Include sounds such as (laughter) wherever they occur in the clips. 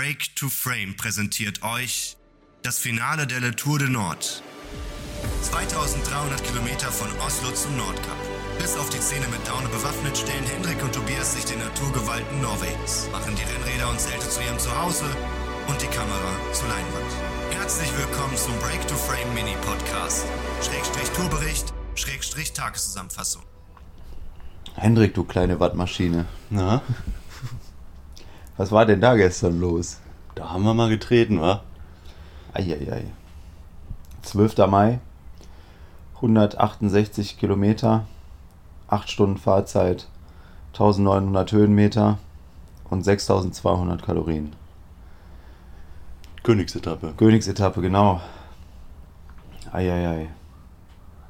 Break to Frame präsentiert euch das Finale der Le Tour de Nord. 2300 Kilometer von Oslo zum Nordkap. Bis auf die Zähne mit Daune bewaffnet stellen Hendrik und Tobias sich den Naturgewalten Norwegens, machen die Rennräder und Zelte zu ihrem Zuhause und die Kamera zur Leinwand. Herzlich willkommen zum Break to Frame Mini Podcast. Schrägstrich Tourbericht, Schrägstrich Tageszusammenfassung. Hendrik, du kleine Wattmaschine. Na, Was war denn da gestern los? da haben wir mal getreten, wa? Eieiei. 12. Mai, 168 Kilometer, 8 Stunden Fahrzeit, 1900 Höhenmeter und 6200 Kalorien. Königsetappe. Königsetappe, genau. Eieiei.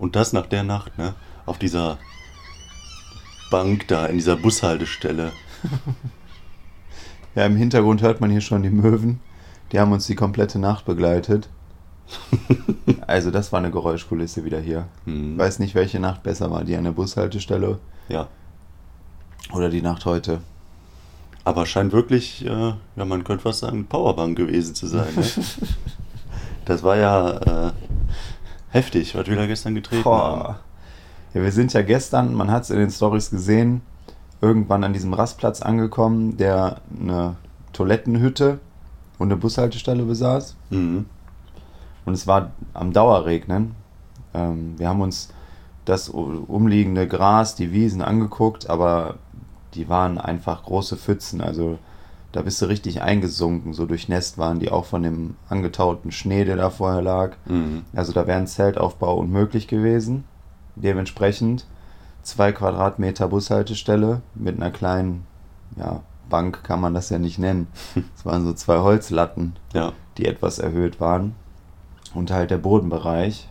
Und das nach der Nacht, ne? Auf dieser Bank da, in dieser Bushaltestelle. (laughs) Ja, im Hintergrund hört man hier schon die Möwen. Die haben uns die komplette Nacht begleitet. (laughs) Also das war eine Geräuschkulisse wieder hier. Hm. Ich weiß nicht, welche Nacht besser war, die an der Bushaltestelle Ja. oder die Nacht heute. Aber scheint wirklich, äh, ja, man könnte fast sagen, Powerbank gewesen zu sein. Ne? (laughs) das war ja äh, heftig, was wir da gestern getreten haben. Boah. Ja, wir sind ja gestern, man hat es in den Stories gesehen, irgendwann an diesem Rastplatz angekommen, der eine Toilettenhütte und eine Bushaltestelle besaß. Mhm. Und es war am Dauerregnen. Ähm, wir haben uns das umliegende Gras, die Wiesen angeguckt, aber die waren einfach große Pfützen. Also da bist du richtig eingesunken. So durchnässt waren die auch von dem angetauten Schnee, der da vorher lag. Mhm. Also da wäre ein Zeltaufbau unmöglich gewesen. Dementsprechend zwei Quadratmeter Bushaltestelle mit einer kleinen, ja, Bank kann man das ja nicht nennen. (laughs) Es waren so zwei Holzlatten, Ja. die etwas erhöht waren. Und halt der Bodenbereich.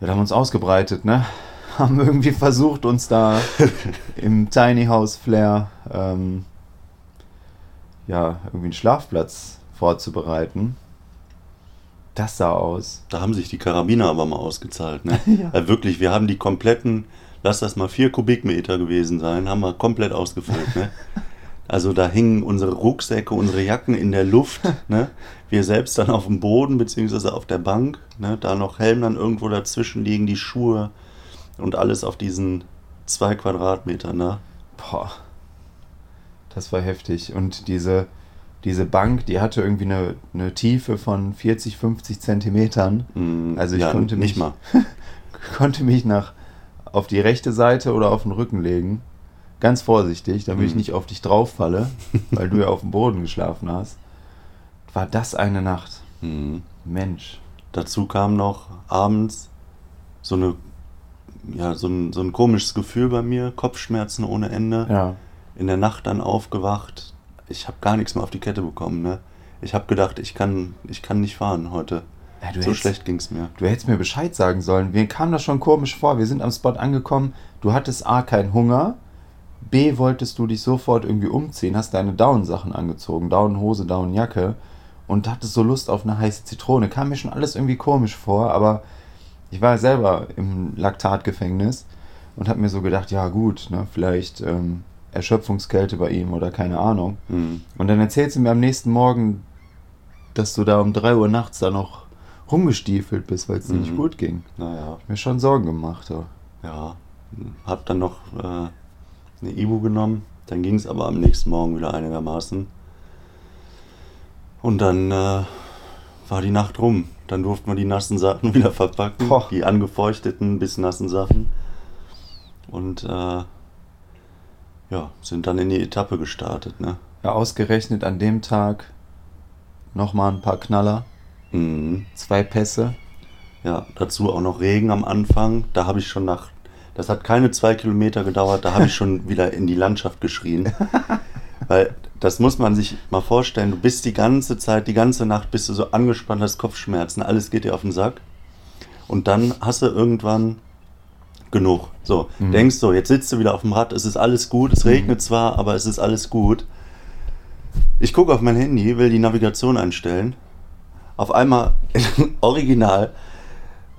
Da haben wir uns ausgebreitet, ne? (laughs) Haben irgendwie versucht, uns da (laughs) im Tiny House Flair ähm, ja, irgendwie einen Schlafplatz vorzubereiten. Das sah aus. Da haben sich die Karabiner aber mal ausgezahlt, ne? (laughs) Ja. Äh, wirklich, wir haben die kompletten, lass das mal vier Kubikmeter gewesen sein, haben wir komplett ausgefüllt, ne? (laughs) Also da hingen unsere Rucksäcke, unsere Jacken in der Luft, ne? Wir selbst dann auf dem Boden beziehungsweise auf der Bank, ne? Da noch Helm dann irgendwo dazwischen liegen, die Schuhe und alles auf diesen zwei Quadratmetern, ne? Boah. Das war heftig. Und diese, diese Bank, die hatte irgendwie eine, eine Tiefe von 40, 50 Zentimetern. Mm, Also ich ja, konnte nicht mich- mal. (laughs) Konnte mich nach auf die rechte Seite oder auf den Rücken legen. Ganz vorsichtig, damit ich Mhm. nicht auf dich drauf falle, (laughs) weil du ja auf dem Boden geschlafen hast. War das eine Nacht? Mm. Mensch. Dazu kam noch abends so eine ja, so ein, so ein komisches Gefühl bei mir, Kopfschmerzen ohne Ende. Ja. In der Nacht dann aufgewacht. Ich habe gar nichts mehr auf die Kette bekommen, ne? Ich habe gedacht, ich kann, ich kann nicht fahren heute. ja so hättest- schlecht ging's mir. Du hättest mir Bescheid sagen sollen. Mir kam das schon komisch vor. Wir sind am Spot angekommen. Du hattest A, keinen Hunger. B, wolltest du dich sofort irgendwie umziehen, hast deine Down-Sachen angezogen. Down-Hose, Down-Jacke. Und hattest so Lust auf eine heiße Zitrone. Kam mir schon alles irgendwie komisch vor, aber ich war selber im Laktatgefängnis und habe mir so gedacht, ja gut, ne, vielleicht ähm, Erschöpfungskälte bei ihm oder keine Ahnung. Hm. Und dann erzählst du mir am nächsten Morgen, dass du da um 3 Uhr nachts da noch rumgestiefelt bist, weil es dir nicht Mhm. gut ging. Naja, Mir schon Sorgen gemacht. So. ja. Hab dann noch äh, eine Ibu genommen. Dann ging es aber am nächsten Morgen wieder einigermaßen. Und dann äh, war die Nacht rum. Dann durften wir die nassen Sachen (laughs) wieder verpacken. Boah. Die angefeuchteten bis nassen Sachen. Und äh, ja, sind dann in die Etappe gestartet. Ne? Ja, ausgerechnet an dem Tag nochmal ein paar Knaller, Mhm. zwei Pässe. Ja, dazu auch noch Regen am Anfang. Da habe ich schon nach. Das hat keine zwei Kilometer gedauert, da habe ich schon (laughs) wieder in die Landschaft geschrien. Weil das muss man sich mal vorstellen. Du bist die ganze Zeit, die ganze Nacht bist du so angespannt, hast Kopfschmerzen, alles geht dir auf den Sack. Und dann hast du irgendwann genug. So, Mhm. denkst so, jetzt sitzt du wieder auf dem Rad, es ist alles gut, es regnet zwar, aber es ist alles gut. Ich gucke auf mein Handy, will die Navigation einstellen. Auf einmal, (laughs) original,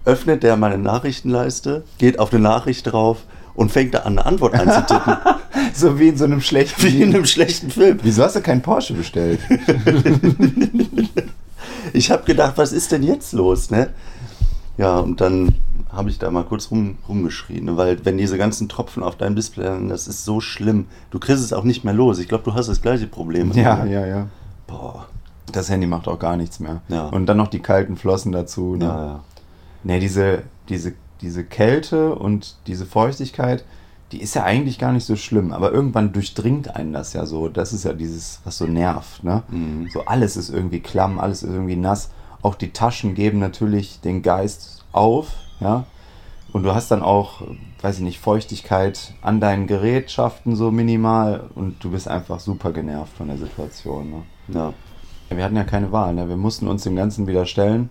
öffnet der meine Nachrichtenleiste, geht auf eine Nachricht drauf und und fängt da an, eine Antwort einzutippen. (laughs) So wie in so einem schlechten wie in einem schlechten Film. Wieso hast du keinen Porsche bestellt? (laughs) Ich habe gedacht, was ist denn jetzt los, ne? Ja, und dann habe ich da mal kurz rum, rumgeschrien, ne? weil wenn diese ganzen Tropfen auf deinem Display, landen, das ist so schlimm. Du kriegst es auch nicht mehr los. Ich glaube, du hast das gleiche Problem. ja, ja, ja. Boah. Das Handy macht auch gar nichts mehr. Ja. Und dann noch die kalten Flossen dazu. Ne? Ja, ja. Ne, diese, diese, diese Kälte und diese Feuchtigkeit, die ist ja eigentlich gar nicht so schlimm, aber irgendwann durchdringt einen das ja so. Das ist ja dieses, was so nervt. Ne? Mhm. So alles ist irgendwie klamm, alles ist irgendwie nass. Auch die Taschen geben natürlich den Geist auf, ja. Und du hast dann auch, weiß ich nicht, Feuchtigkeit an deinen Gerätschaften so minimal und du bist einfach super genervt von der Situation. Ne? Ja. Wir hatten ja keine Wahl. Ne? Wir mussten uns dem Ganzen wieder stellen.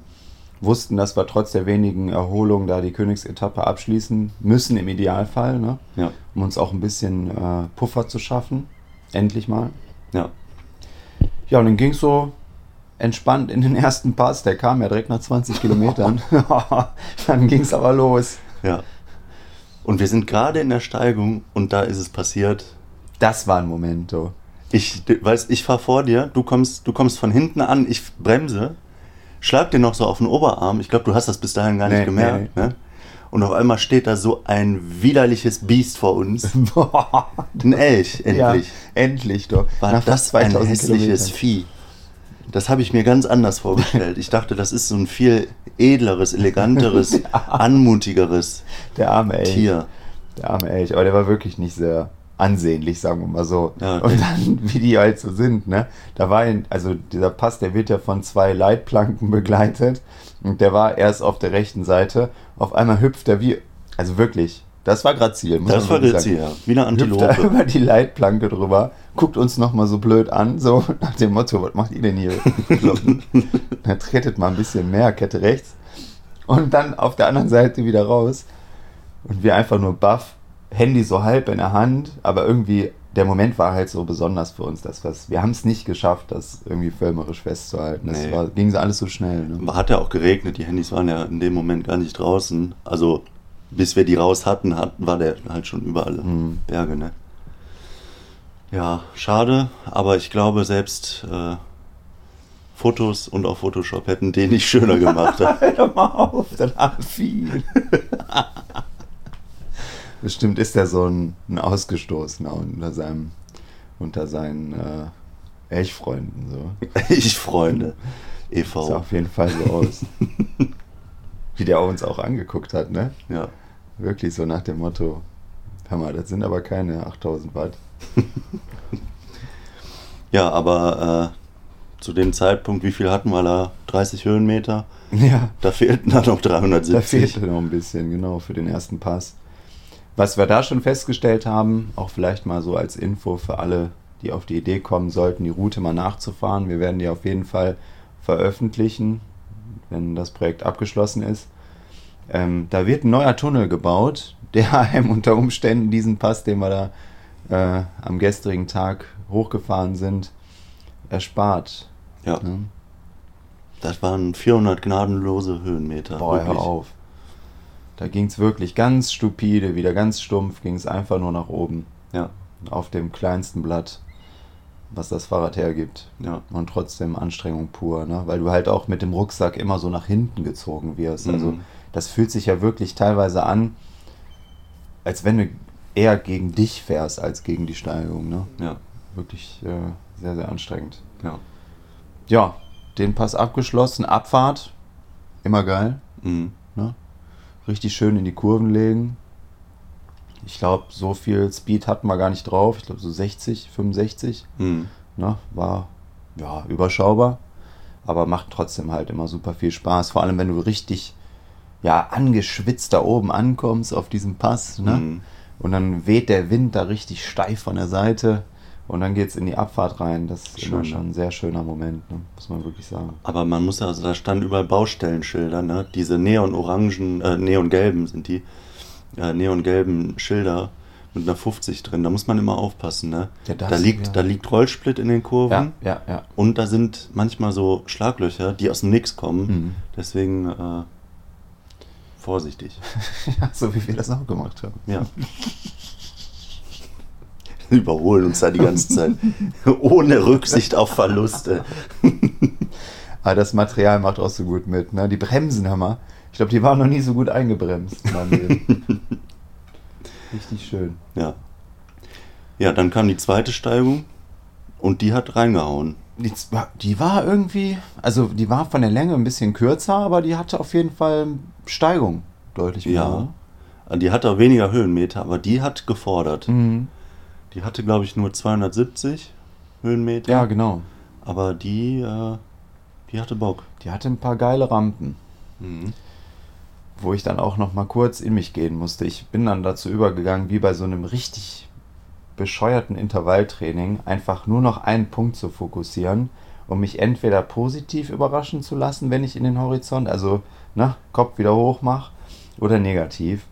Wussten, dass wir trotz der wenigen Erholung da die Königsetappe abschließen müssen, im Idealfall, ne? Ja. um uns auch ein bisschen äh, Puffer zu schaffen. Endlich mal. Ja. Ja, und dann ging es so entspannt in den ersten Pass. Der kam ja direkt nach 20 Kilometern. (laughs) dann ging es aber los. Ja. Und wir sind gerade in der Steigung und da ist es passiert. Das war ein Momento. Ich weiß, ich fahre vor dir, du kommst, du kommst von hinten an, ich bremse, schlag dir noch so auf den Oberarm. Ich glaube, du hast das bis dahin gar nicht Nee, gemerkt. nee. Ne? Und auf einmal steht da so ein widerliches Biest vor uns. (laughs) Ein Elch, endlich. Ja, endlich doch. War Nach das fast ein 2000 hässliches Kilometern. Vieh? Das habe ich mir ganz anders vorgestellt. Ich dachte, das ist so ein viel edleres, eleganteres, (laughs) anmutigeres Der arme Elch. Tier. Der arme Elch. Aber der war wirklich nicht sehr ansehnlich, sagen wir mal so. Ja, Und okay. dann, wie die halt so sind, ne? Da war ein, also dieser Pass, der wird ja von zwei Leitplanken begleitet. Und der war erst auf der rechten Seite. Auf einmal hüpft er wie, also wirklich, das war grazil. muss Das war sagen. hier, wie eine hüpft er Antilope. (laughs) über die Leitplanke drüber, guckt uns nochmal so blöd an, so (laughs) nach dem Motto, was macht ihr denn hier? (laughs) Dann tretet mal ein bisschen mehr, Kette rechts. Und dann auf der anderen Seite wieder raus. Und wir einfach nur baff, Handy so halb in der Hand, aber irgendwie, der Moment war halt so besonders für uns, dass wir's, wir haben es nicht geschafft, das irgendwie filmerisch festzuhalten. Das Nee. war, ging so alles so schnell. Ne? Hat ja auch geregnet, die Handys waren ja in dem Moment gar nicht draußen. Also bis wir die raus hatten, hat, war der halt schon überall Mhm. Berge, ne? Ja, schade, aber ich glaube selbst äh, Fotos und auch Photoshop hätten den nicht schöner gemacht. (laughs) Hör mal auf, dann haben viel. (laughs) Bestimmt ist er so ein, ein Ausgestoßener unter seinem, unter seinen äh, Elchfreunden. So. (laughs) ich Freunde. Sah e.V. auf jeden Fall so aus. Wie der uns auch angeguckt hat, ne? Ja. Wirklich so nach dem Motto, hör mal, das sind aber keine 8000 Watt. (laughs) ja, aber äh, zu dem Zeitpunkt, wie viel hatten wir da? 30 Höhenmeter? Ja, Da fehlten dann noch da 370. fehlte noch ein bisschen, genau, für den ersten Pass. Was wir da schon festgestellt haben, auch vielleicht mal so als Info für alle, die auf die Idee kommen sollten, die Route mal nachzufahren. Wir werden die auf jeden Fall veröffentlichen, wenn das Projekt abgeschlossen ist. Ähm, da wird ein neuer Tunnel gebaut, der (laughs) einem unter Umständen diesen Pass, den wir da äh, am gestrigen Tag hochgefahren sind, erspart. Ja, Ne? das waren 400 gnadenlose Höhenmeter. Boah, hör wirklich. auf. Da ging es wirklich ganz stupide, wieder ganz stumpf, ging es einfach nur nach oben. Ja, Auf dem kleinsten Blatt, was das Fahrrad hergibt. ja. Und trotzdem Anstrengung pur, ne? weil du halt auch mit dem Rucksack immer so nach hinten gezogen wirst. Also Mhm. Das fühlt sich ja wirklich teilweise an, als wenn du eher gegen dich fährst als gegen die Steigung. Ne? Ja, Wirklich äh, sehr, sehr anstrengend. ja. Ja, den Pass abgeschlossen, Abfahrt, immer geil. Mhm. Ne? Richtig schön in die Kurven legen. Ich glaube, so viel Speed hatten wir gar nicht drauf. Ich glaube, so 60, 65. Mhm. Ne? War ja überschaubar. Aber macht trotzdem halt immer super viel Spaß. Vor allem, wenn du richtig ja, angeschwitzt da oben ankommst auf diesem Pass. Ne? Mhm. Und dann weht der Wind da richtig steif von der Seite. Und dann geht es in die Abfahrt rein. Das ist Schön, immer schon ein sehr schöner Moment, ne? muss man wirklich sagen. Aber man muss ja, also da standen überall Baustellenschilder, ne? Diese neon-orangen, äh, neon-gelben sind die, äh, neon-gelben Schilder mit einer 50 drin. Da muss man immer aufpassen, ne? Ja, das- da, liegt, ja. da liegt Rollsplit in den Kurven. Ja, ja, ja. Und da sind manchmal so Schlaglöcher, die aus dem Nix kommen. Mhm. Deswegen äh, vorsichtig. (laughs) ja, so wie wir das auch gemacht haben. Ja. Überholen uns da die ganze Zeit. Ohne Rücksicht auf Verluste. Aber (laughs) das Material macht auch so gut mit. Ne? Die Bremsen, hör mal. Ich glaube, die waren noch nie so gut eingebremst. (laughs) Richtig schön. Ja. Ja, dann kam die zweite Steigung und die hat reingehauen. Die, die war irgendwie, also die war von der Länge ein bisschen kürzer, aber die hatte auf jeden Fall Steigung. Deutlich mehr. Ja. Die hatte auch weniger Höhenmeter, aber die hat gefordert. Mhm. Die hatte, glaube ich, nur 270 Höhenmeter. Ja, genau. Aber die, äh, die hatte Bock. Die hatte ein paar geile Rampen. Mhm. wo ich dann auch noch mal kurz in mich gehen musste. Ich bin dann dazu übergegangen, wie bei so einem richtig bescheuerten Intervalltraining, einfach nur noch einen Punkt zu fokussieren, um mich entweder positiv überraschen zu lassen, wenn ich in den Horizont, also ne, Kopf wieder hoch mache, oder negativ.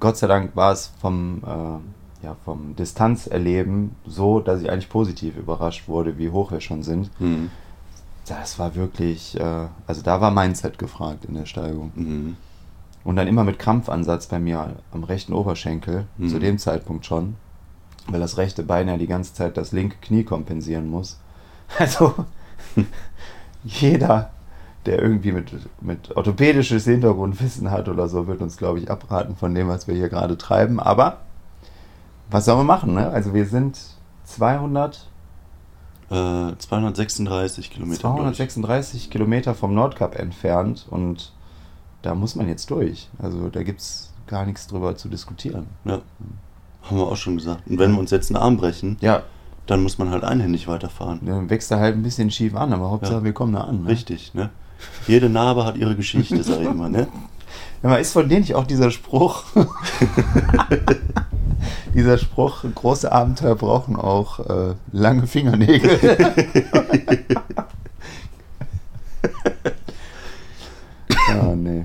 Gott sei Dank war es vom, äh, ja, vom Distanzerleben so, dass ich eigentlich positiv überrascht wurde, wie hoch wir schon sind. Mhm. Das war wirklich, äh, also da war Mindset gefragt in der Steigung. Mhm. Und dann immer mit Krampfansatz bei mir am rechten Oberschenkel, Mhm. zu dem Zeitpunkt schon, weil das rechte Bein ja die ganze Zeit das linke Knie kompensieren muss. (laughs) Also (laughs) jeder, der irgendwie mit, mit orthopädisches Hintergrundwissen hat oder so, wird uns, glaube ich, abraten von dem, was wir hier gerade treiben. Aber was sollen wir machen? Ne? Also wir sind 200, Äh, 236 Kilometer. glaub ich. 236 Kilometer vom Nordkap entfernt und da muss man jetzt durch. Also da gibt es gar nichts drüber zu diskutieren. Ja. Haben wir auch schon gesagt. Und wenn wir uns jetzt einen Arm brechen, Ja, dann muss man halt einhändig weiterfahren. dann wächst er halt ein bisschen schief an, aber Hauptsache Ja. wir kommen da an. Ne? Richtig, ne? Jede Narbe hat ihre Geschichte, sag ich immer, ne? (laughs) Ja, ist von denen nicht auch dieser Spruch? (laughs) dieser Spruch, große Abenteuer brauchen auch äh, lange Fingernägel. ja, (laughs) nee.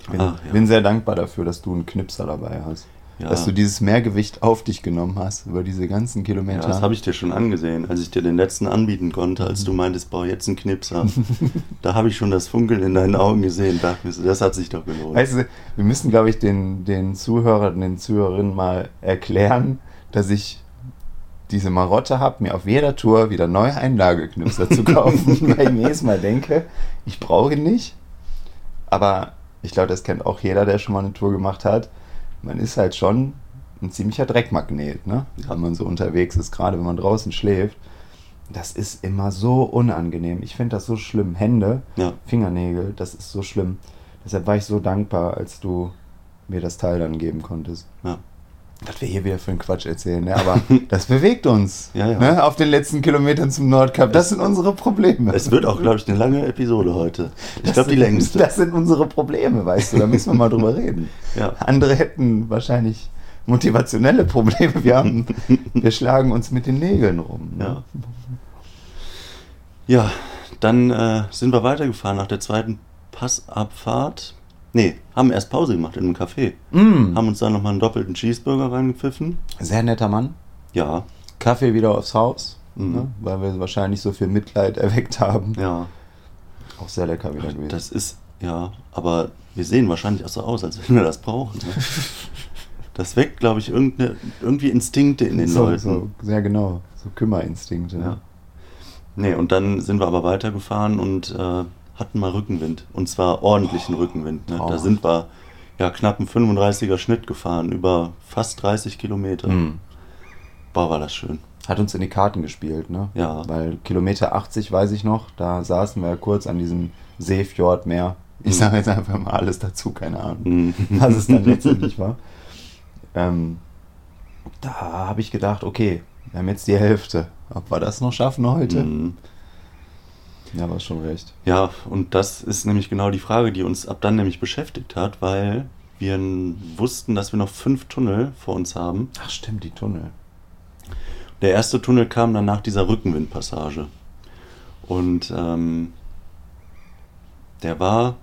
Ich bin, Ach, ja. bin sehr dankbar dafür, dass du einen Knipser dabei hast. Ja. Dass du dieses Mehrgewicht auf dich genommen hast über diese ganzen Ja, Kilometer. das habe ich dir schon angesehen, als ich dir den letzten anbieten konnte, als du meintest, bau jetzt einen Knipser. (laughs) da habe ich schon das Funkeln in deinen Augen gesehen. Dachte mir so, das hat sich doch gelohnt. Weißt du, wir müssen, glaube ich, den, den Zuhörern, den Zuhörerinnen mal erklären, dass ich diese Marotte habe, mir auf jeder Tour wieder neue Einlageknipser zu kaufen, (laughs) weil ich mir jedes Mal denke, ich brauche ihn nicht. Aber ich glaube, das kennt auch jeder, der schon mal eine Tour gemacht hat. Man ist halt schon ein ziemlicher Dreckmagnet, ne? wenn man so unterwegs ist, gerade wenn man draußen schläft. Das ist immer so unangenehm. Ich finde das so schlimm. Hände, Ja. Fingernägel, das ist so schlimm. Deshalb war ich so dankbar, als du mir das Teil dann geben konntest. Ja. Was wir hier wieder für einen Quatsch erzählen, ne? aber (laughs) das bewegt uns. Ja, ja. Ne? Auf den letzten Kilometern zum Nordkap. Das Es- sind unsere Probleme. Es wird auch, glaube ich, eine lange Episode heute. Ich glaube, die längste. Das sind unsere Probleme, weißt du. Da müssen wir mal drüber reden. Ja. Andere hätten wahrscheinlich motivationelle Probleme. Wir, haben, wir schlagen uns mit den Nägeln rum. Ne? Ja. Ja, dann äh, sind wir weitergefahren nach der zweiten Passabfahrt. Nee, haben erst Pause gemacht in einem Café. Mm, Haben uns dann nochmal einen doppelten Cheeseburger reingepfiffen. sehr netter Mann. Ja, Kaffee wieder aufs Haus, Mhm. ne? weil wir wahrscheinlich so viel Mitleid erweckt haben. ja. Auch sehr lecker wieder gewesen. Das ist, ja, aber wir sehen wahrscheinlich auch so aus, als wenn wir das brauchen. Ne? (laughs) Das weckt, glaube ich, irgendeine, irgendwie Instinkte in den so, Leuten. so, sehr genau. So Kümmerinstinkte. Ja. Ne? Nee, und dann sind wir aber weitergefahren und äh, hatten mal Rückenwind. Und zwar ordentlichen Rückenwind. Ne? Da sind wir ja knapp einen 35er Schnitt gefahren, über fast 30 Kilometer. Mhm. Boah, war das schön. Hat uns in die Karten gespielt, ne? Ja. Weil Kilometer 80 weiß ich noch, da saßen wir kurz an diesem Seefjordmeer. Ich Mhm. sage jetzt einfach mal alles dazu, keine Ahnung, Mhm. (laughs) was es dann letztendlich war. Ähm, da habe ich gedacht, okay, wir haben jetzt die Hälfte. Ob wir das noch schaffen heute? Mhm. Ja, war schon recht. Ja, und das ist nämlich genau die Frage, die uns ab dann nämlich beschäftigt hat, weil wir wussten, dass wir noch fünf Tunnel vor uns haben. Ach stimmt, die Tunnel. Der erste Tunnel kam dann nach dieser Rückenwindpassage. Und ähm, der war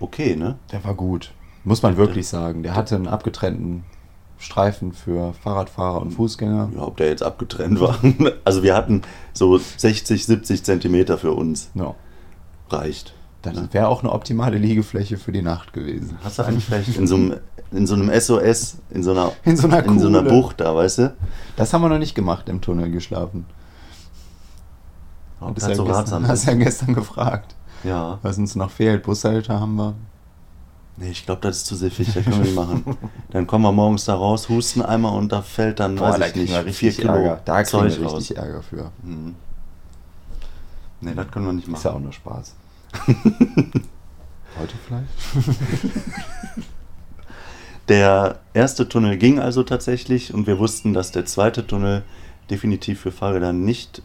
okay, ne? Der war gut. Muss man wirklich sagen. Der hatte einen abgetrennten Streifen für Fahrradfahrer und Fußgänger. Ja, ob der jetzt abgetrennt war. (laughs) Also wir hatten so 60, 70 Zentimeter für uns. Ja. Reicht. Das Ne? wäre auch eine optimale Liegefläche für die Nacht gewesen. Hast du eigentlich vielleicht in so einem, in so einem SOS, (laughs) in so einer, In so einer in so einer. Bucht da, weißt du? Das haben wir noch nicht gemacht, im Tunnel geschlafen. Oh, Das ja so gestern, hast ja gestern gefragt, Ja. was uns noch fehlt. Bushalter haben wir. Nee, ich glaube, das ist zu siffig, das können wir nicht machen. (laughs) Dann kommen wir morgens da raus, husten einmal und da fällt dann, weiß ich nicht, vier Kilo Ärger. Da kriegen Zeug wir raus. richtig Ärger für. Mhm. Nee, das können wir nicht Ist ja machen. auch nur Spaß. (laughs) Heute vielleicht? (laughs) Der erste Tunnel ging also tatsächlich und wir wussten, dass der zweite Tunnel definitiv für Fahrräder nicht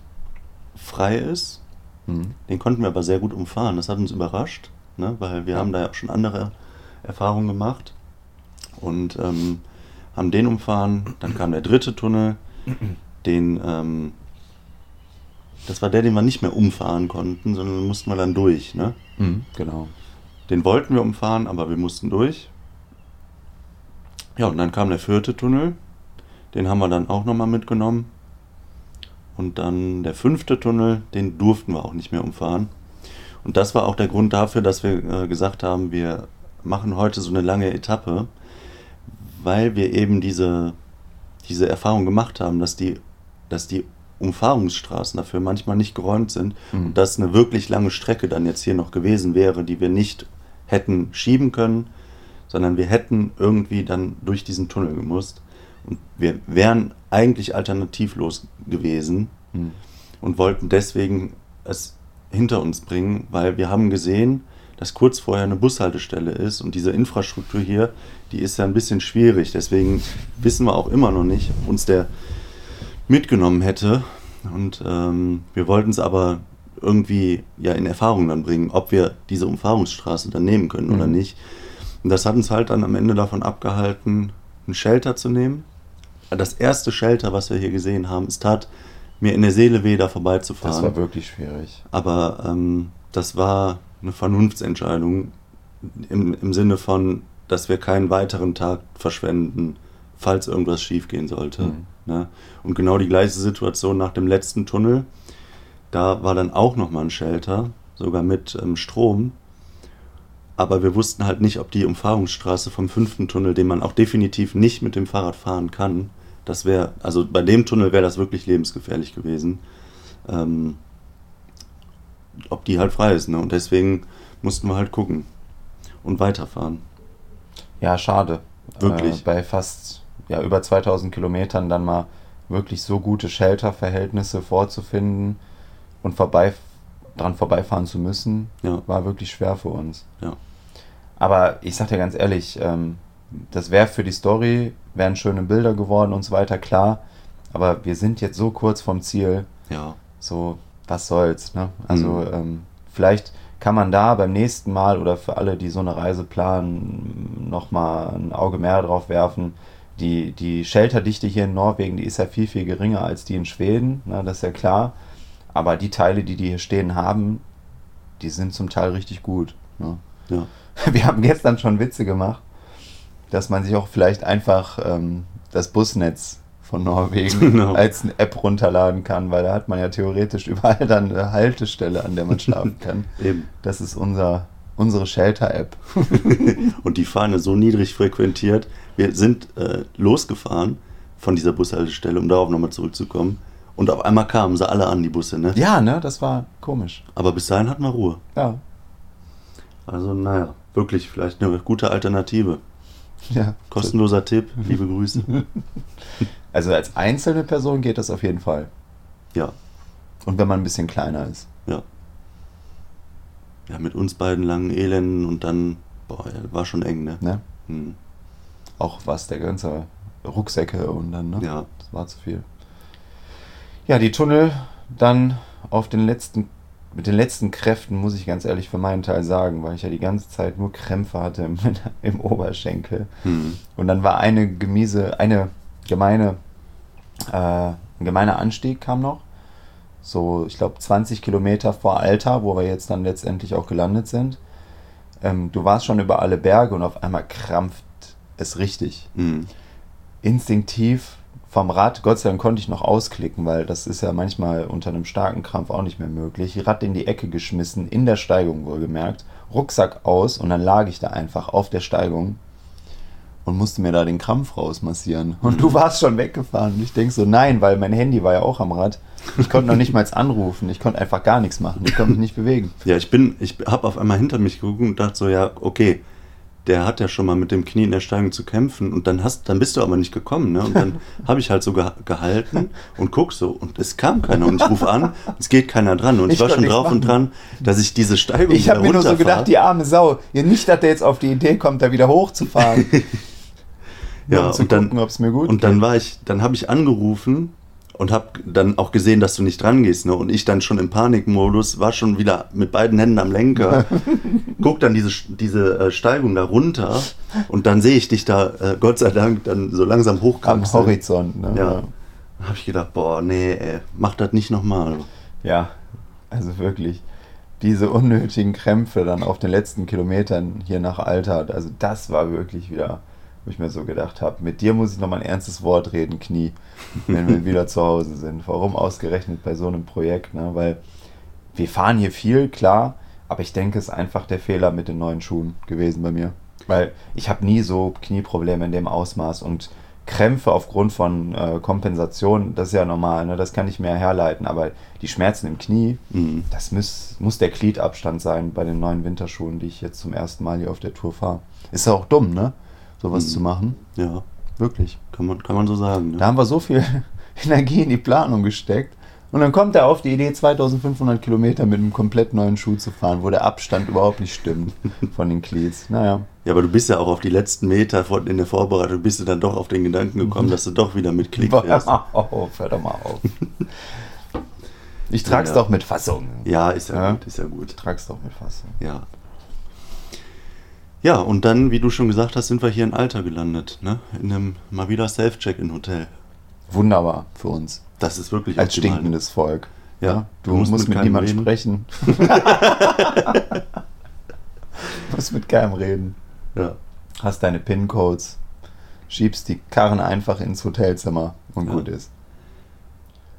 frei ist. Mhm. Den konnten wir aber sehr gut umfahren. Das hat uns überrascht, ne? weil wir Ja. haben da ja auch schon andere Erfahrungen gemacht und ähm, haben den umfahren. Dann kam der dritte Tunnel, den ähm, das war der, den wir nicht mehr umfahren konnten, sondern mussten wir dann durch. Ne? Mhm, genau. Den wollten wir umfahren, aber wir mussten durch. Ja, und dann kam der vierte Tunnel. Den haben wir dann auch nochmal mitgenommen. Und dann der fünfte Tunnel, den durften wir auch nicht mehr umfahren. Und das war auch der Grund dafür, dass wir äh, gesagt haben, wir machen heute so eine lange Etappe, weil wir eben diese, diese Erfahrung gemacht haben, dass die, dass die Umfahrungsstraßen dafür manchmal nicht geräumt sind Mhm. und dass eine wirklich lange Strecke dann jetzt hier noch gewesen wäre, die wir nicht hätten schieben können, sondern wir hätten irgendwie dann durch diesen Tunnel gemusst. Und wir wären eigentlich alternativlos gewesen Mhm. und wollten deswegen es hinter uns bringen, weil wir haben gesehen, dass kurz vorher eine Bushaltestelle ist und diese Infrastruktur hier, die ist ja ein bisschen schwierig. Deswegen wissen wir auch immer noch nicht, ob uns der mitgenommen hätte. Und ähm, wir wollten es aber irgendwie ja in Erfahrung dann bringen, ob wir diese Umfahrungsstraße dann nehmen können oder Mhm. nicht. Und das hat uns halt dann am Ende davon abgehalten, einen Shelter zu nehmen. Das erste Shelter, was wir hier gesehen haben, es tat mir in der Seele weh, da vorbeizufahren. Das war wirklich schwierig. Aber ähm, das war eine Vernunftsentscheidung im, im Sinne von, dass wir keinen weiteren Tag verschwenden, falls irgendwas schiefgehen sollte. Mhm. Ne? Und genau die gleiche Situation nach dem letzten Tunnel. Da war dann auch nochmal ein Shelter, sogar mit ähm, Strom. Aber wir wussten halt nicht, ob die Umfahrungsstraße vom fünften Tunnel, den man auch definitiv nicht mit dem Fahrrad fahren kann, das wäre, also bei dem Tunnel wäre das wirklich lebensgefährlich gewesen. Ähm, ob die halt frei ist. Ne? Und deswegen mussten wir halt gucken und weiterfahren. Ja, schade. Wirklich. Äh, bei fast ja, über 2000 Kilometern dann mal wirklich so gute Shelterverhältnisse vorzufinden und vorbei, dran vorbeifahren zu müssen, Ja. war wirklich schwer für uns. Ja. Aber ich sag dir ganz ehrlich, ähm, das wäre für die Story, wären schöne Bilder geworden und so weiter, klar. Aber wir sind jetzt so kurz vom Ziel, Ja. so, was soll's, ne? Also, Mhm. ähm, vielleicht kann man da beim nächsten Mal oder für alle, die so eine Reise planen, nochmal ein Auge mehr drauf werfen. Die, die Shelterdichte hier in Norwegen, die ist ja viel, viel geringer als die in Schweden, ne? das ist ja klar. Aber die Teile, die die hier stehen haben, die sind zum Teil richtig gut. Ne? Ja. (laughs) Wir haben gestern schon Witze gemacht, dass man sich auch vielleicht einfach ähm, das Busnetz von Norwegen (laughs) Genau. als eine App runterladen kann, weil da hat man ja theoretisch (laughs) überall dann eine Haltestelle, an der man schlafen (laughs) kann. Eben. Das ist unser, unsere Shelter-App. und die Fahne so niedrig frequentiert. Wir sind äh, losgefahren von dieser Bushaltestelle, um darauf nochmal zurückzukommen. Und auf einmal kamen sie alle an, die Busse, ne? Ja, ne, das war komisch. Aber bis dahin hatten wir Ruhe. Ja, Also, naja, wirklich vielleicht eine gute Alternative. ja. Kostenloser Tipp, liebe Grüße. Also als einzelne Person geht das auf jeden Fall. Ja, Und wenn man ein bisschen kleiner ist. ja. Ja, mit uns beiden langen Elenden und dann, boah, war schon eng, ne? Ne? Hm. Auch was, der ganze Rucksäcke und dann, ne? Ja. Das war zu viel. Ja, die Tunnel dann auf den letzten, mit den letzten Kräften, muss ich ganz ehrlich für meinen Teil sagen, weil ich ja die ganze Zeit nur Krämpfe hatte im, (laughs) im Oberschenkel. Hm. Und dann war eine gemiese, eine gemeine, äh, ein gemeiner Anstieg kam noch. So, ich glaube, 20 Kilometer vor Alta, wo wir jetzt dann letztendlich auch gelandet sind. Ähm, du warst schon über alle Berge und auf einmal krampft es richtig Hm. instinktiv vom Rad, Gott sei Dank konnte ich noch ausklicken, weil das ist ja manchmal unter einem starken Krampf auch nicht mehr möglich. Rad in die Ecke geschmissen, in der Steigung wohlgemerkt, Rucksack aus und dann lag ich da einfach auf der Steigung und musste mir da den Krampf rausmassieren. Und du warst schon weggefahren. Und ich denke so, nein, weil mein Handy war ja auch am Rad. Ich konnte noch nicht mal anrufen. Ich konnte einfach gar nichts machen. Ich konnte mich nicht bewegen. Ja, ich bin, ich habe auf einmal hinter mich geguckt und dachte so, ja, okay, der hat ja schon mal mit dem Knie in der Steigung zu kämpfen und dann hast, dann bist du aber nicht gekommen, ne? Und dann (laughs) habe ich halt so ge gehalten und guck so und es kam keiner und ich rufe an, es geht keiner dran und ich, ich war schon drauf machen. und dran, dass ich diese Steigung Ich habe mir nur so gedacht, die arme Sau, ja, nicht, dass der jetzt auf die Idee kommt, da wieder hochzufahren. (laughs) ja, und gucken, dann, mir gut und dann war ich, dann habe ich angerufen und habe dann auch gesehen, dass du nicht dran gehst. Ne? Und ich dann schon im Panikmodus war schon wieder mit beiden Händen am Lenker. (laughs) Guck dann diese, diese äh, Steigung da runter und dann sehe ich dich da, äh, Gott sei Dank, dann so langsam hochkommen. Am Horizont, ne? Ja. Habe ich gedacht, boah, nee, ey, mach das nicht nochmal. Ja, also wirklich. Diese unnötigen Krämpfe dann auf den letzten Kilometern hier nach Alter, also das war wirklich wieder wo ich mir so gedacht habe, mit dir muss ich noch mal ein ernstes Wort reden, Knie, wenn wir wieder zu Hause sind. Warum ausgerechnet bei so einem Projekt? Ne? Weil wir fahren hier viel, klar, aber ich denke, es ist einfach der Fehler mit den neuen Schuhen gewesen bei mir. Weil ich habe nie so Knieprobleme in dem Ausmaß und Krämpfe aufgrund von äh, Kompensation, das ist ja normal, ne? das kann ich mir herleiten, aber die Schmerzen im Knie, mhm. das muss, muss der Gliedabstand sein bei den neuen Winterschuhen, die ich jetzt zum ersten Mal hier auf der Tour fahre. Ist ja auch dumm, ne? Sowas mhm. zu machen. Ja. Wirklich. Kann man, kann man so sagen. Ne? Da haben wir so viel (laughs) Energie in die Planung gesteckt. Und dann kommt er auf die Idee, 2500 Kilometer mit einem komplett neuen Schuh zu fahren, wo der Abstand überhaupt nicht stimmt von den Cleats. Naja. Ja, aber du bist ja auch auf die letzten Meter in der Vorbereitung, bist du dann doch auf den Gedanken gekommen, dass du doch wieder mit Klick fährst. Hör mal auf, (laughs) hör doch mal auf. Ich trag's ja. doch mit Fassung. Ja, ist ja, ja, gut, ist ja gut. Ich trag's doch mit Fassung. Ja. Ja, und dann, wie du schon gesagt hast, sind wir hier in Alter gelandet, ne? In einem mal wieder Self-Check-In-Hotel. Wunderbar für uns. Das ist wirklich Als optimal. stinkendes Volk. Ja, ja du, du, musst, musst mit, mit niemandem sprechen. (laughs) du musst mit keinem reden. Ja. Hast deine PIN-Codes, schiebst die Karren einfach ins Hotelzimmer und ja. gut ist.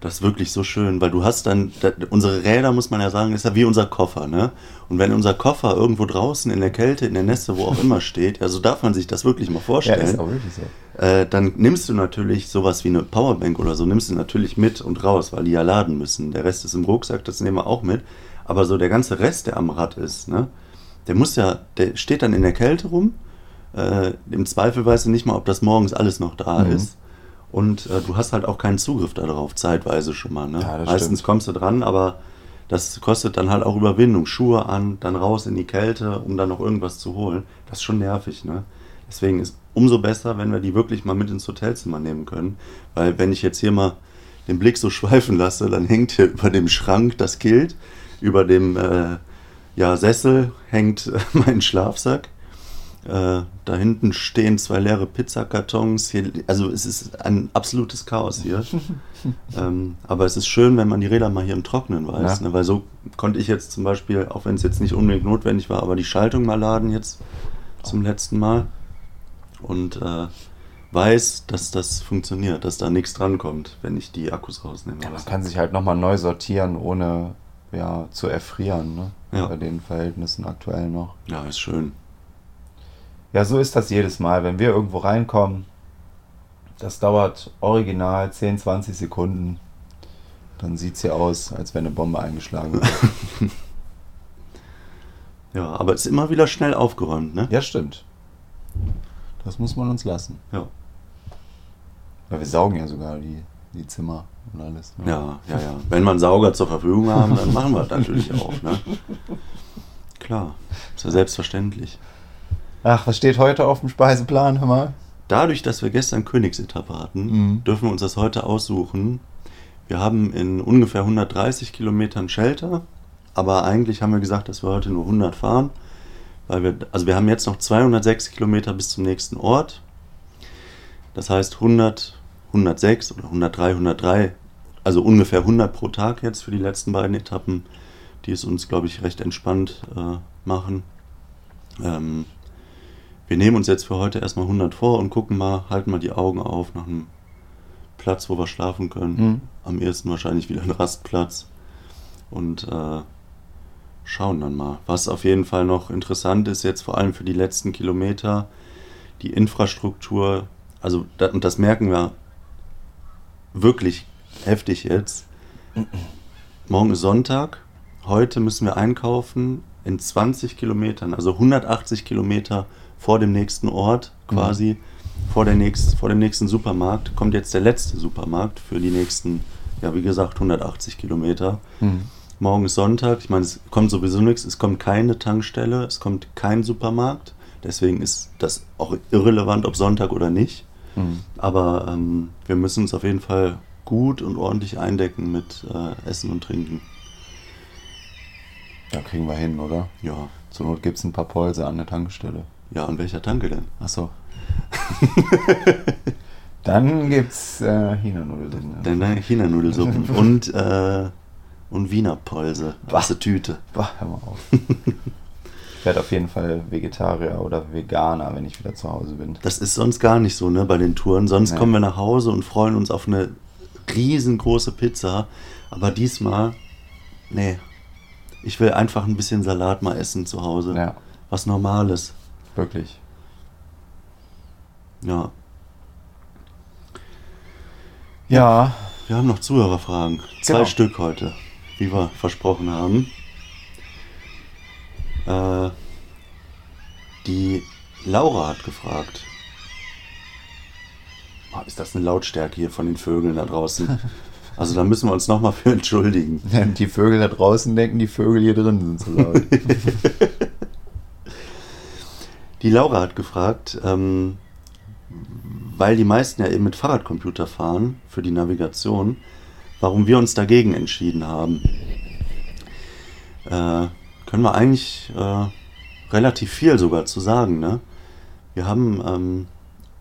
Das ist wirklich so schön, weil du hast dann, da, unsere Räder, muss man ja sagen, ist ja wie unser Koffer, ne? Und wenn unser Koffer irgendwo draußen in der Kälte, in der Nässe, wo auch immer steht, ja, so darf man sich das wirklich mal vorstellen. Ja, ist auch wirklich so. Äh, dann nimmst du natürlich sowas wie eine Powerbank oder so, nimmst du natürlich mit und raus, weil die ja laden müssen. Der Rest ist im Rucksack, das nehmen wir auch mit. Aber so der ganze Rest, der am Rad ist, ne? Der muss ja, der steht dann in der Kälte rum. Äh, Im Zweifel weißt du nicht mal, ob das morgens alles noch da mhm. ist. Und äh, du hast halt auch keinen Zugriff darauf, zeitweise schon mal. Ne? Ja, Meistens stimmt. kommst du dran, aber das kostet dann halt auch Überwindung. Schuhe an, dann raus in die Kälte, um dann noch irgendwas zu holen. Das ist schon nervig, ne? Deswegen ist umso besser, wenn wir die wirklich mal mit ins Hotelzimmer nehmen können. Weil wenn ich jetzt hier mal den Blick so (laughs) schweifen lasse, dann hängt hier über dem Schrank das Kilt, über dem äh, ja, Sessel hängt (laughs) mein Schlafsack äh, da hinten stehen zwei leere Pizzakartons. Hier, also es ist ein absolutes Chaos hier. (laughs) ähm, aber es ist schön, wenn man die Räder mal hier im Trocknen weiß. Ja. Ne? Weil so konnte ich jetzt zum Beispiel, auch wenn es jetzt nicht unbedingt notwendig war, aber die Schaltung mal laden jetzt zum letzten Mal. Und äh, weiß, dass das funktioniert, dass da nichts drankommt, wenn ich die Akkus rausnehme. Ja, man kann sich halt nochmal neu sortieren, ohne ja, zu erfrieren, ne? Ja. Bei den Verhältnissen aktuell noch. Ja, ist schön. Ja, so ist das jedes Mal, wenn wir irgendwo reinkommen. Das dauert original 10, 20 Sekunden. Dann sieht es hier aus, als wenn eine Bombe eingeschlagen wird. (laughs) ja, aber es ist immer wieder schnell aufgeräumt, ne? Ja, stimmt. Das muss man uns lassen. Ja. Weil wir saugen ja sogar die, die Zimmer und alles. Ne? Ja, ja, ja. Wenn man Sauger zur Verfügung haben, dann machen wir das natürlich auch, ne? (laughs) Klar, ist ja selbstverständlich. Ach, was steht heute auf dem Speiseplan, hör mal? Dadurch, dass wir gestern Königsetappe hatten, mhm. dürfen wir uns das heute aussuchen. Wir haben in ungefähr 130 Kilometern Shelter, aber eigentlich haben wir gesagt, dass wir heute nur 100 fahren, weil wir, also wir haben jetzt noch 206 Kilometer bis zum nächsten Ort. Das heißt 100, 106 oder 103, 103, also ungefähr 100 pro Tag jetzt für die letzten beiden Etappen, die es uns, glaube ich, recht entspannt äh, machen. Ähm, wir nehmen uns jetzt für heute erstmal 100 vor und gucken mal, halten mal die Augen auf nach einem Platz, wo wir schlafen können. Mhm. Am ehesten wahrscheinlich wieder ein Rastplatz. Und äh, schauen dann mal. Was auf jeden Fall noch interessant ist, jetzt vor allem für die letzten Kilometer, die Infrastruktur, also da, und das merken wir wirklich heftig jetzt. Morgen ist Sonntag, heute müssen wir einkaufen in 20 Kilometern, also 180 Kilometer vor dem nächsten Ort quasi, vor, der nächst, vor dem nächsten Supermarkt, kommt jetzt der letzte Supermarkt für die nächsten, ja wie gesagt, 180 Kilometer. Mhm. Morgen ist Sonntag, ich meine, es kommt sowieso nichts, es kommt keine Tankstelle, es kommt kein Supermarkt, deswegen ist das auch irrelevant, ob Sonntag oder nicht. Mhm. Aber ähm, wir müssen uns auf jeden Fall gut und ordentlich eindecken mit äh, Essen und Trinken. Ja, kriegen wir hin, oder? Ja. Zur Not gibt es ein paar Polse an der Tankstelle. Ja, an welcher Tanke denn? Achso. (laughs) Dann gibt's äh, China-Nudeln. Dann äh, China-Nudelsuppen (laughs) und, äh, und Wiener Polse. Was eine Tüte. Boah, hör mal auf. (laughs) ich werde auf jeden Fall Vegetarier oder Veganer, wenn ich wieder zu Hause bin. Das ist sonst gar nicht so, ne, bei den Touren. Sonst Nee. kommen wir nach Hause und freuen uns auf eine riesengroße Pizza. Aber diesmal, nee. Ich will einfach ein bisschen Salat mal essen zu Hause. Ja, Was Normales. Wirklich. Ja. Ja, Wir haben noch Zuhörerfragen. Zwei Genau. Stück heute, wie wir versprochen haben. Äh, die Laura hat gefragt. Oh, ist das eine Lautstärke hier von den Vögeln da draußen? (laughs) Also da müssen wir uns nochmal für entschuldigen. die Vögel da draußen denken, die Vögel hier drin sind so laut. (laughs) Die Laura hat gefragt, ähm, weil die meisten ja eben mit Fahrradcomputer fahren für die Navigation, warum wir uns dagegen entschieden haben. Äh, können wir eigentlich äh, relativ viel sogar zu sagen. Ne? Wir haben ähm,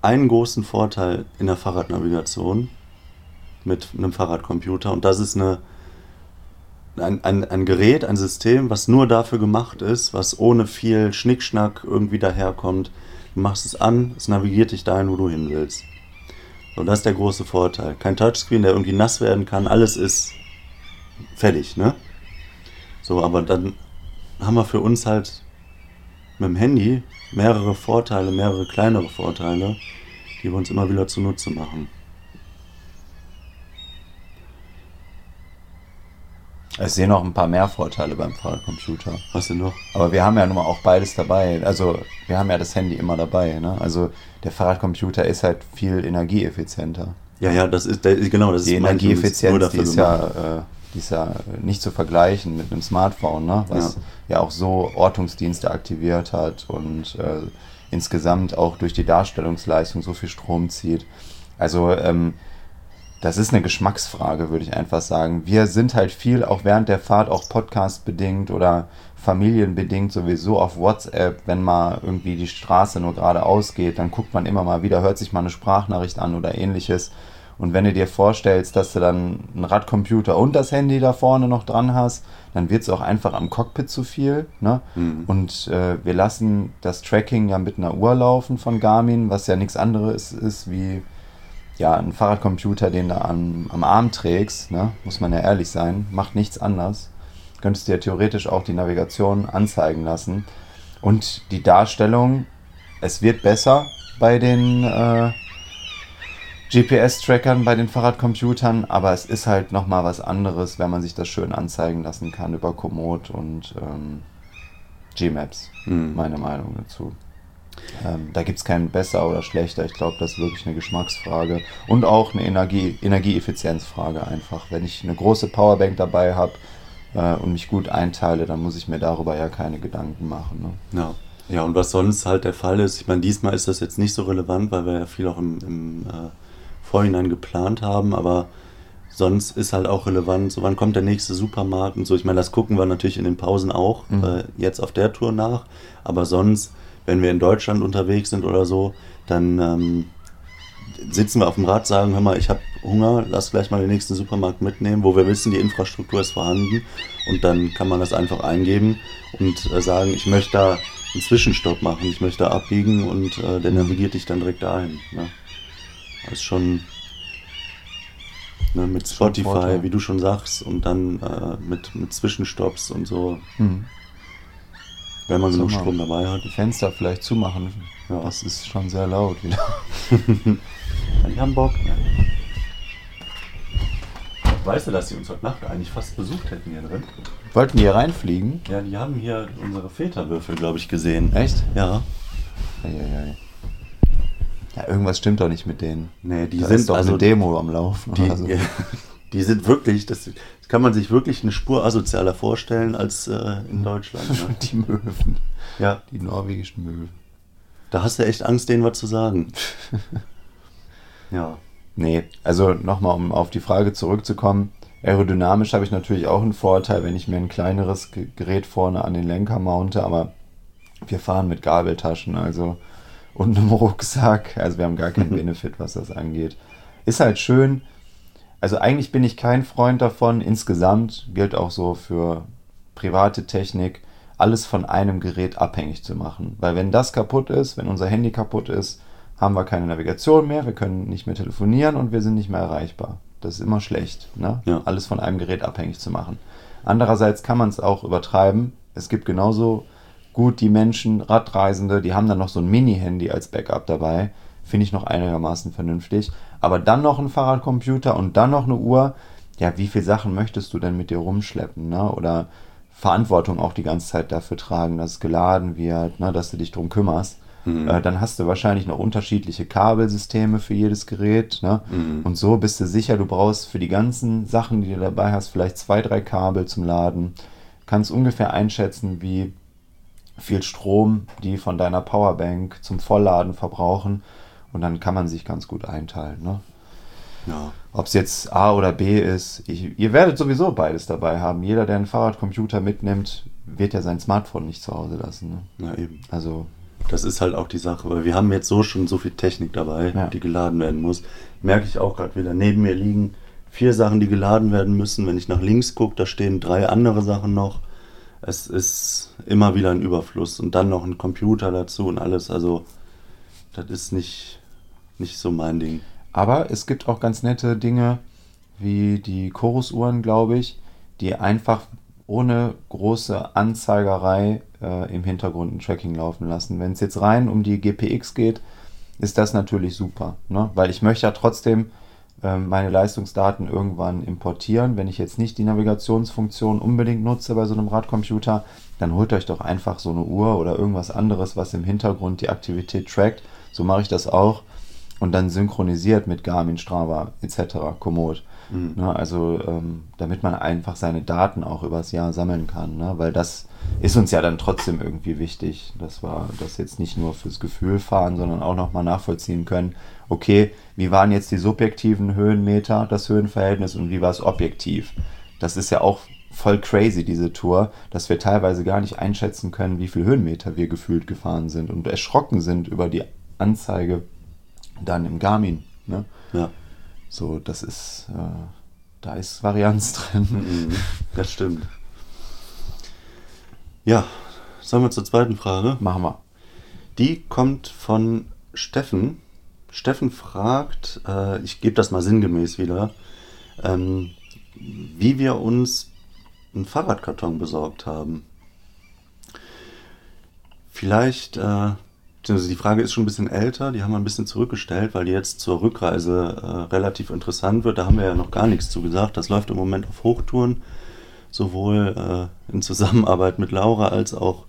einen großen Vorteil in der Fahrradnavigation mit einem Fahrradcomputer und das ist eine ein, ein, ein Gerät, ein System, was nur dafür gemacht ist, was ohne viel Schnickschnack irgendwie daherkommt. Du machst es an, es navigiert dich dahin, wo du hin willst. So, das ist der große Vorteil. Kein Touchscreen, der irgendwie nass werden kann, alles ist fertig, ne? So, aber dann haben wir für uns halt mit dem Handy mehrere Vorteile, mehrere kleinere Vorteile, die wir uns immer wieder zunutze machen. Ich sehe noch ein paar mehr Vorteile beim Fahrradcomputer. Was denn noch? Aber wir haben ja nun mal auch beides dabei. Also wir haben ja das Handy immer dabei. Ne? Also der Fahrradcomputer ist halt viel energieeffizienter. Ja, ja, das ist, genau, das Die ist Energieeffizienz, die ist, gemacht. ja, äh, die ist ja nicht zu vergleichen mit einem Smartphone, ne? was ja. auch so Ortungsdienste aktiviert hat und äh, insgesamt auch durch die Darstellungsleistung so viel Strom zieht. Also ähm, das ist eine Geschmacksfrage, würde ich einfach sagen. Wir sind halt viel, auch während der Fahrt, auch Podcast-bedingt oder familienbedingt sowieso auf WhatsApp, wenn mal irgendwie die Straße nur geradeaus geht, dann guckt man immer mal wieder, hört sich mal eine Sprachnachricht an oder ähnliches. Und wenn du dir vorstellst, dass du dann einen Radcomputer und das Handy da vorne noch dran hast, dann wird es auch einfach am Cockpit zu viel. Ne? Mhm. Und äh, wir lassen das Tracking ja mit einer Uhr laufen von Garmin, was ja nichts anderes ist wie ja, ein Fahrradcomputer, den du am, am Arm trägst, ne? muss man ja ehrlich sein, macht nichts anders. Könntest dir theoretisch auch die Navigation anzeigen lassen. Und die Darstellung, es wird besser bei den äh, GPS-Trackern, bei den Fahrradcomputern, aber es ist halt nochmal was anderes, wenn man sich das schön anzeigen lassen kann über Komoot und ähm, Gmaps, Mhm. meine Meinung dazu. Ähm, da gibt es keinen besser oder schlechter. Ich glaube, das ist wirklich eine Geschmacksfrage und auch eine Energie Energieeffizienzfrage einfach. Wenn ich eine große Powerbank dabei habe äh, und mich gut einteile, dann muss ich mir darüber ja keine Gedanken machen. Ne? Ja. ja, und was sonst halt der Fall ist, ich meine, diesmal ist das jetzt nicht so relevant, weil wir ja viel auch im, im äh, Vorhinein geplant haben, aber sonst ist halt auch relevant, so wann kommt der nächste Supermarkt und so. Ich meine, das gucken wir natürlich in den Pausen auch Mhm. äh, jetzt auf der Tour nach, aber sonst, wenn wir in Deutschland unterwegs sind oder so, dann ähm, sitzen wir auf dem Rad, sagen, hör mal, ich habe Hunger, lass gleich mal den nächsten Supermarkt mitnehmen, wo wir wissen, die Infrastruktur ist vorhanden und dann kann man das einfach eingeben und äh, sagen, ich möchte da einen Zwischenstopp machen, ich möchte da abbiegen und äh, der navigiert dich dann direkt dahin. Ne? Das ist schon Ne, mit Spotify, wie du schon sagst, und dann äh, mit, mit Zwischenstopps und so, Mhm. Wenn man genug. Strom dabei hat. Die Fenster vielleicht zumachen. Ja. Das ist schon sehr laut wieder. (laughs) Die haben Bock. Weißt du, dass sie uns heute Nacht eigentlich fast besucht hätten hier drin? Wollten die hier reinfliegen? Ja, die haben hier unsere Väterwürfel, glaube ich, gesehen. Echt? Ja. Eieiei. Ja, irgendwas stimmt doch nicht mit denen. Nee, die da sind ist doch also eine Demo am Laufen. Die, so. (laughs) die sind wirklich, das, kann man sich wirklich eine Spur asozialer vorstellen als äh, in Deutschland. Ne? (laughs) Die Möwen. Ja, Die norwegischen Möwen. da hast du echt Angst, denen was zu sagen. (laughs) Ja. Nee, also nochmal, um auf die Frage zurückzukommen. Aerodynamisch habe ich natürlich auch einen Vorteil, wenn ich mir ein kleineres Ge- Gerät vorne an den Lenker mounte, aber wir fahren mit Gabeltaschen, also und einem Rucksack. Also wir haben gar keinen (laughs) Benefit, was das angeht. Ist halt schön. Also eigentlich bin ich kein Freund davon. Insgesamt gilt auch so für private Technik, alles von einem Gerät abhängig zu machen. Weil wenn das kaputt ist, wenn unser Handy kaputt ist, haben wir keine Navigation mehr, wir können nicht mehr telefonieren und wir sind nicht mehr erreichbar. Das ist immer schlecht, ne? Ja. alles von einem Gerät abhängig zu machen. Andererseits kann man es auch übertreiben. Es gibt genauso gut die Menschen, Radreisende, die haben dann noch so ein Mini-Handy als Backup dabei. Finde ich noch einigermaßen vernünftig. Aber dann noch ein Fahrradcomputer und dann noch eine Uhr. Ja, wie viele Sachen möchtest du denn mit dir rumschleppen? Ne? Oder Verantwortung auch die ganze Zeit dafür tragen, dass es geladen wird, ne? dass du dich drum kümmerst. Äh, dann hast du wahrscheinlich noch unterschiedliche Kabelsysteme für jedes Gerät. Ne? Und so bist du sicher, du brauchst für die ganzen Sachen, die du dabei hast, vielleicht zwei, drei Kabel zum Laden. Kannst ungefähr einschätzen, wie viel Strom die von deiner Powerbank zum Vollladen verbrauchen. Und dann kann man sich ganz gut einteilen. Ne? Ja. Ob es jetzt A oder B ist, ich, ihr werdet sowieso beides dabei haben. Jeder, der einen Fahrradcomputer mitnimmt, wird ja sein Smartphone nicht zu Hause lassen. Ne? Na eben. Also, Das ist halt auch die Sache, weil wir haben jetzt so schon so viel Technik dabei, Ja. die geladen werden muss. Merke ich auch gerade wieder. Neben mir liegen vier Sachen, die geladen werden müssen. Wenn ich nach links gucke, da stehen drei andere Sachen noch. Es ist immer wieder ein Überfluss und dann noch ein Computer dazu und alles. Also, das ist nicht, nicht so mein Ding. aber es gibt auch ganz nette Dinge, wie die Chorusuhren, glaube ich, die einfach ohne große Anzeigerei äh, im Hintergrund ein Tracking laufen lassen. Wenn es jetzt rein um die GPX geht, ist das natürlich super, ne? weil ich möchte ja trotzdem ähm, meine Leistungsdaten irgendwann importieren. Wenn ich jetzt nicht die Navigationsfunktion unbedingt nutze bei so einem Radcomputer, dann holt euch doch einfach so eine Uhr oder irgendwas anderes, was im Hintergrund die Aktivität trackt. So mache ich das auch und dann synchronisiert mit Garmin, Strava etc. Komoot. Ne, also ähm, damit man einfach seine Daten auch übers Jahr sammeln kann, ne? weil das ist uns ja dann trotzdem irgendwie wichtig, dass wir das jetzt nicht nur fürs Gefühl fahren, sondern auch nochmal nachvollziehen können, okay, wie waren jetzt die subjektiven Höhenmeter, das Höhenverhältnis und wie war es objektiv? Das ist ja auch voll crazy, diese Tour, dass wir teilweise gar nicht einschätzen können, wie viel Höhenmeter wir gefühlt gefahren sind und erschrocken sind über die Anzeige dann im Garmin. Ne? Ja, So, das ist, äh, da ist Varianz (laughs) drin. Mhm, das stimmt. Ja, sollen wir zur zweiten Frage? Machen wir. Die kommt von Steffen. Steffen fragt, äh, ich gebe das mal sinngemäß wieder, ähm, wie wir uns einen Fahrradkarton besorgt haben. Vielleicht, äh, beziehungsweise die Frage ist schon ein bisschen älter, die haben wir ein bisschen zurückgestellt, weil die jetzt zur Rückreise äh, relativ interessant wird. Da haben wir ja noch gar nichts zu gesagt. Das läuft im Moment auf Hochtouren, sowohl äh, in Zusammenarbeit mit Laura als auch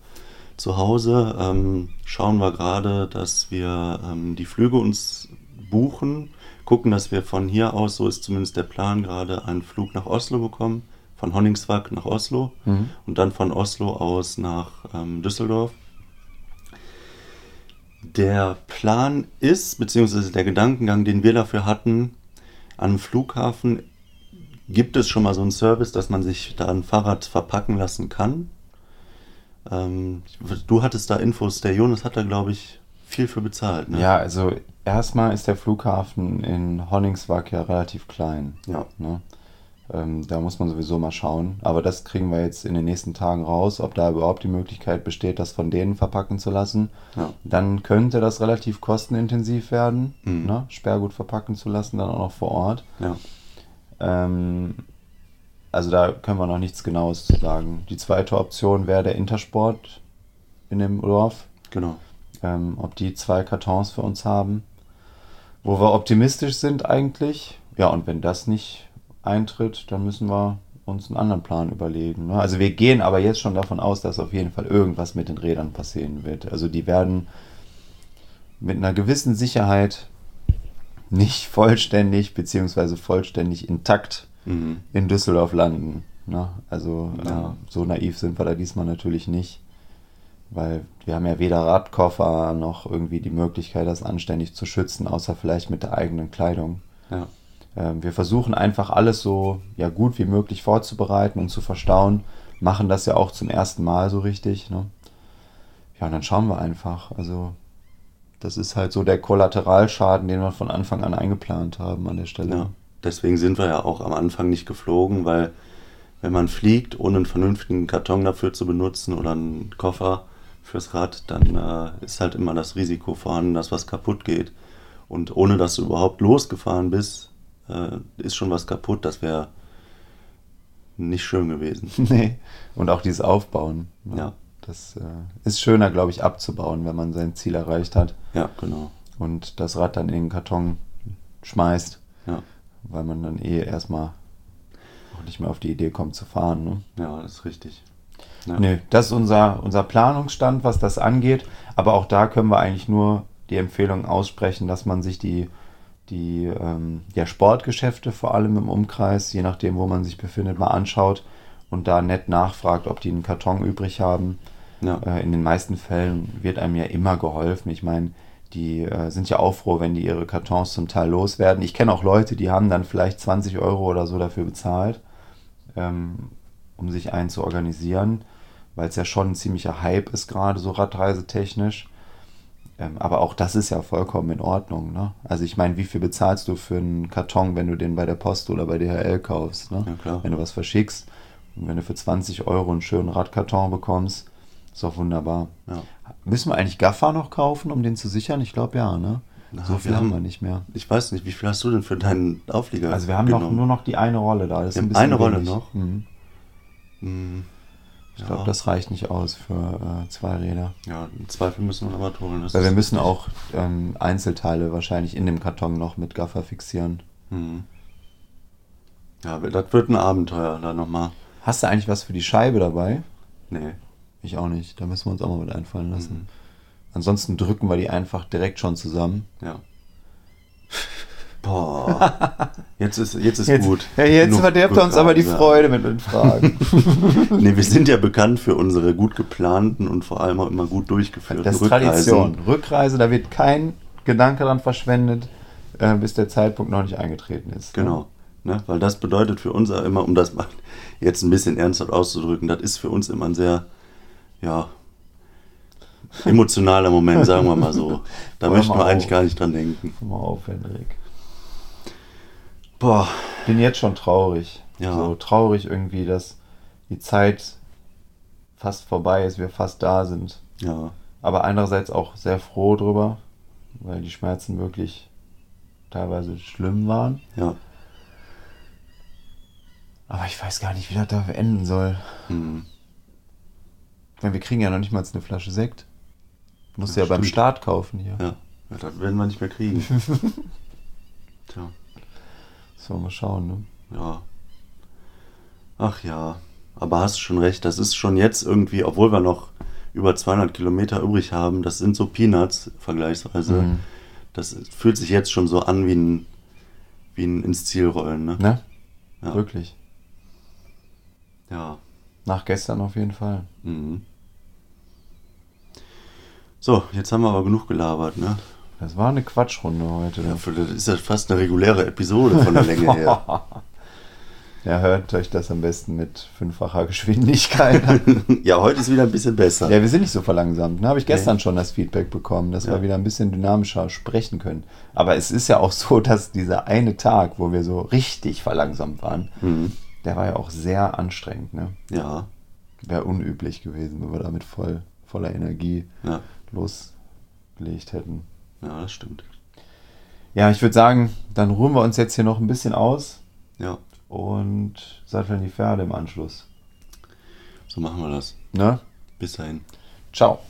zu Hause ähm, schauen wir gerade, dass wir ähm, die Flüge uns buchen, gucken, dass wir von hier aus, so ist zumindest der Plan, gerade einen Flug nach Oslo bekommen, von Honningsvag nach Oslo Mhm. und dann von Oslo aus nach ähm, Düsseldorf. Der Plan ist, beziehungsweise der Gedankengang, den wir dafür hatten, an einem Flughafen gibt es schon mal so einen Service, dass man sich da ein Fahrrad verpacken lassen kann. Ähm, du hattest da Infos, der Jonas hat da, glaube ich, viel für bezahlt. Ne? Ja, also erstmal ist der Flughafen in Honningsvag ja relativ klein. Ja. Ne? Ähm, da muss man sowieso mal schauen. Aber das kriegen wir jetzt in den nächsten Tagen raus, ob da überhaupt die Möglichkeit besteht, das von denen verpacken zu lassen. Ja. Dann könnte das relativ kostenintensiv werden, Mhm. ne? Sperrgut verpacken zu lassen, dann auch noch vor Ort. Ja. Ähm, also da können wir noch nichts Genaues zu sagen. Die zweite Option wäre der Intersport in dem Dorf. Genau. Ähm, ob die zwei Kartons für uns haben. Wo wir optimistisch sind eigentlich. Ja, und wenn das nicht eintritt, dann müssen wir uns einen anderen Plan überlegen. Ne? Also wir gehen aber jetzt schon davon aus, dass auf jeden Fall irgendwas mit den Rädern passieren wird. Also die werden mit einer gewissen Sicherheit nicht vollständig beziehungsweise vollständig intakt Mhm. in Düsseldorf landen. Ne? Also Ja. äh, so naiv sind wir da diesmal natürlich nicht, weil wir haben ja weder Radkoffer noch irgendwie die Möglichkeit, das anständig zu schützen, außer vielleicht mit der eigenen Kleidung. Ja. Ähm, wir versuchen einfach alles so ja, gut wie möglich vorzubereiten und zu verstauen, machen das ja auch zum ersten Mal so richtig. Ne? Ja, und dann schauen wir einfach. Also das ist halt so der Kollateralschaden, den wir von Anfang an eingeplant haben an der Stelle. Ja. Deswegen sind wir ja auch am Anfang nicht geflogen, weil wenn man fliegt, ohne einen vernünftigen Karton dafür zu benutzen oder einen Koffer fürs Rad, dann äh, ist halt immer das Risiko vorhanden, dass was kaputt geht. Und ohne dass du überhaupt losgefahren bist, äh, ist schon was kaputt. Das wäre nicht schön gewesen. (laughs) Nee. Und auch dieses Aufbauen. ne? Ja. Das äh, ist schöner, glaube ich, abzubauen, wenn man sein Ziel erreicht hat Ja, genau. und das Rad dann in den Karton schmeißt, Ja, weil man dann eh erstmal auch nicht mehr auf die Idee kommt zu fahren. Ne? ja das ist richtig. Ja. Nee, das ist unser, unser Planungsstand, was das angeht. Aber auch da können wir eigentlich nur die Empfehlung aussprechen, dass man sich die, die ähm, ja, Sportgeschäfte vor allem im Umkreis, je nachdem, wo man sich befindet, mal anschaut und da nett nachfragt, ob die einen Karton übrig haben. Ja. Äh, in den meisten Fällen wird einem ja immer geholfen. Ich meine, die äh, sind ja auch froh, wenn die ihre Kartons zum Teil loswerden. Ich kenne auch Leute, die haben dann vielleicht 20 Euro oder so dafür bezahlt, ähm, um sich einen zu organisieren, weil es ja schon ein ziemlicher Hype ist, gerade so radreisetechnisch. Ähm, aber auch das ist ja vollkommen in Ordnung. Ne? Also ich meine, wie viel bezahlst du für einen Karton, wenn du den bei der Post oder bei DHL kaufst? Ne? Ja, klar. Wenn du was verschickst und wenn du für 20 Euro einen schönen Radkarton bekommst, ist doch wunderbar. Ja. Müssen wir eigentlich Gaffer noch kaufen, um den zu sichern? Ich glaube ja, ne? Na, so viel haben haben- wir nicht mehr. Ich weiß nicht, wie viel hast du denn für deinen Auflieger? Also wir haben noch, genommen? nur noch die eine Rolle da. Das ist ein bisschen eine Rolle wenig. noch? Mhm. Hm, Ich glaube, das reicht nicht aus für äh, zwei Räder. Ja, im Zweifel müssen wir holen. das Weil wir müssen auch ähm, Einzelteile wahrscheinlich in dem Karton noch mit Gaffer fixieren. Hm. Ja, das wird ein Abenteuer da nochmal. Hast du eigentlich was für die Scheibe dabei? Nee. Ich auch nicht. Da müssen wir uns auch mal mit einfallen lassen. Mhm. Ansonsten drücken wir die einfach direkt schon zusammen. Ja. (laughs) Boah. Jetzt ist, jetzt ist gut. Ja, jetzt Genug verderbt er uns aber die Freude mit den Fragen. (laughs) Nee, wir sind ja bekannt für unsere gut geplanten und vor allem auch immer gut durchgeführten Das ist Rückreisen. Tradition. Rückreise, da wird kein Gedanke dran verschwendet, äh, bis der Zeitpunkt noch nicht eingetreten ist. ne? Genau. Ne? Weil das bedeutet für uns ja immer, um das mal jetzt ein bisschen ernsthaft auszudrücken, das ist für uns immer ein sehr, ja, emotionaler Moment, sagen wir mal so. Da (laughs) Hör möchten wir eigentlich auf. gar nicht dran denken. Komm mal auf, Hendrik. Boah, Bin jetzt schon traurig. Ja. So traurig irgendwie, dass die Zeit fast vorbei ist, wir fast da sind. ja, Aber andererseits auch sehr froh drüber, weil die Schmerzen wirklich teilweise schlimm waren. ja. Aber ich weiß gar nicht, wie das da enden soll. Hm. Ich meine, wir kriegen ja noch nicht mal eine Flasche Sekt. Musst Ja, ja beim. Start kaufen hier. Ja. ja, das werden wir nicht mehr kriegen. (laughs) Tja, So, mal schauen, ne? ja. Ach ja, aber hast du schon recht, das ist schon jetzt irgendwie, obwohl wir noch über 200 Kilometer übrig haben, das sind so Peanuts vergleichsweise. Mhm. Das fühlt sich jetzt schon so an wie ein, wie ein ins Ziel rollen, ne? Ne? Ja. Wirklich. Ja. Nach gestern auf jeden Fall. Mhm. So, jetzt haben wir aber genug gelabert, ne? Das war eine Quatschrunde heute. Ja, für, das ist ja fast eine reguläre Episode von der Länge her. (laughs) Ja, hört euch das am besten mit fünffacher Geschwindigkeit an. (laughs) ja, heute ist wieder ein bisschen besser. ja, wir sind nicht so verlangsamt. Ne? Habe ich gestern Nee. schon das Feedback bekommen, dass Ja. wir wieder ein bisschen dynamischer sprechen können. Aber es ist ja auch so, dass dieser eine Tag, wo wir so richtig verlangsamt waren, Mhm. der war ja auch sehr anstrengend. Ne? Ja, Wäre unüblich gewesen, wenn wir damit voll, voller Energie ja, losgelegt hätten. Ja, das stimmt. Ja, ich würde sagen, dann ruhen wir uns jetzt hier noch ein bisschen aus. Ja. Und satteln die Pferde im Anschluss. So machen wir das. Ne? Bis dahin. Ciao.